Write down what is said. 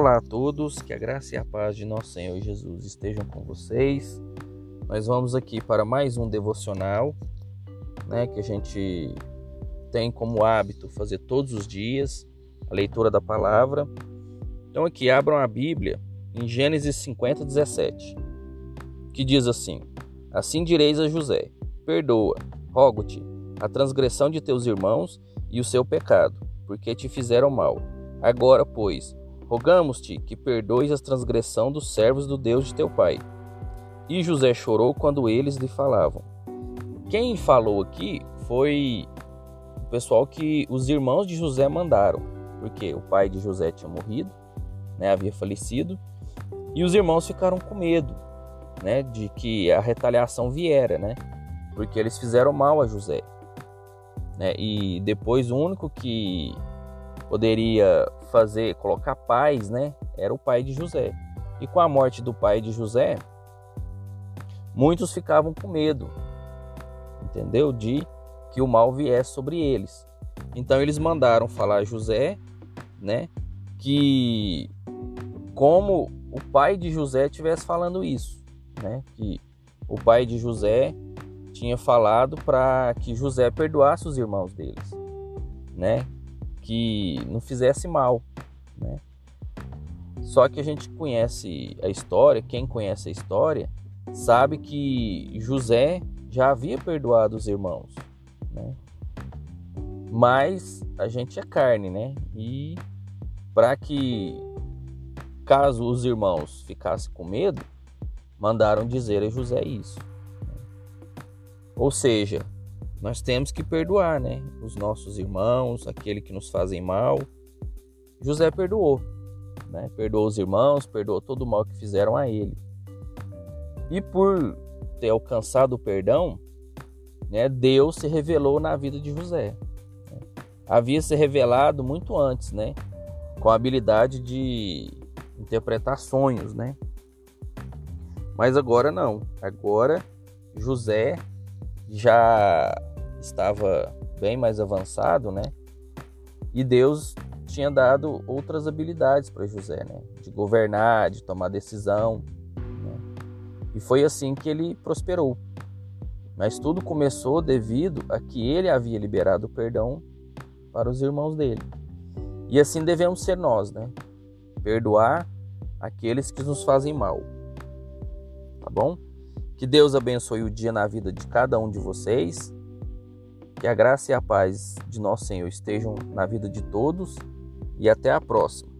Olá a todos, que a graça e a paz de nosso Senhor Jesus estejam com vocês. Nós vamos aqui para mais um devocional, né, que a gente tem como hábito fazer todos os dias, a leitura da palavra. Então aqui abram a Bíblia em Gênesis 50, 17, que diz assim: Assim direis a José: Perdoa, rogo-te, a transgressão de teus irmãos e o seu pecado, porque te fizeram mal. Agora, pois, Rogamos-te que perdoes a transgressão dos servos do Deus de teu pai. E José chorou quando eles lhe falavam. Quem falou aqui foi o pessoal que os irmãos de José mandaram, porque o pai de José tinha morrido, né, havia falecido, e os irmãos ficaram com medo, né, de que a retaliação viera, né, porque eles fizeram mal a José, né, e depois o único que poderia fazer, colocar paz, né? Era o pai de José. E com a morte do pai de José, muitos ficavam com medo, entendeu? De que o mal viesse sobre eles. Então eles mandaram falar a José, né? Que como o pai de José estivesse falando isso, né? Que o pai de José tinha falado para que José perdoasse os irmãos deles, né? Que não fizesse mal, né? Só que a gente conhece a história, quem conhece a história, sabe que José já havia perdoado os irmãos, né? Mas a gente é carne, né? E para que caso os irmãos ficassem com medo, mandaram dizer a José isso. Né? Ou seja, nós temos que perdoar, né? Os nossos irmãos, aquele que nos fazem mal. José perdoou, né? Perdoou os irmãos, perdoou todo o mal que fizeram a ele. E por ter alcançado o perdão, né, Deus se revelou na vida de José. Né? Havia se revelado muito antes, né? Com a habilidade de interpretar sonhos, né? Mas agora não. Agora José já estava bem mais avançado, né? E Deus tinha dado outras habilidades para José, né? De governar, de tomar decisão. Né? E foi assim que ele prosperou. Mas tudo começou devido a que ele havia liberado o perdão para os irmãos dele. E assim devemos ser nós, né? Perdoar aqueles que nos fazem mal. Tá bom? Que Deus abençoe o dia na vida de cada um de vocês que a graça e a paz de nosso Senhor estejam na vida de todos e até a próxima.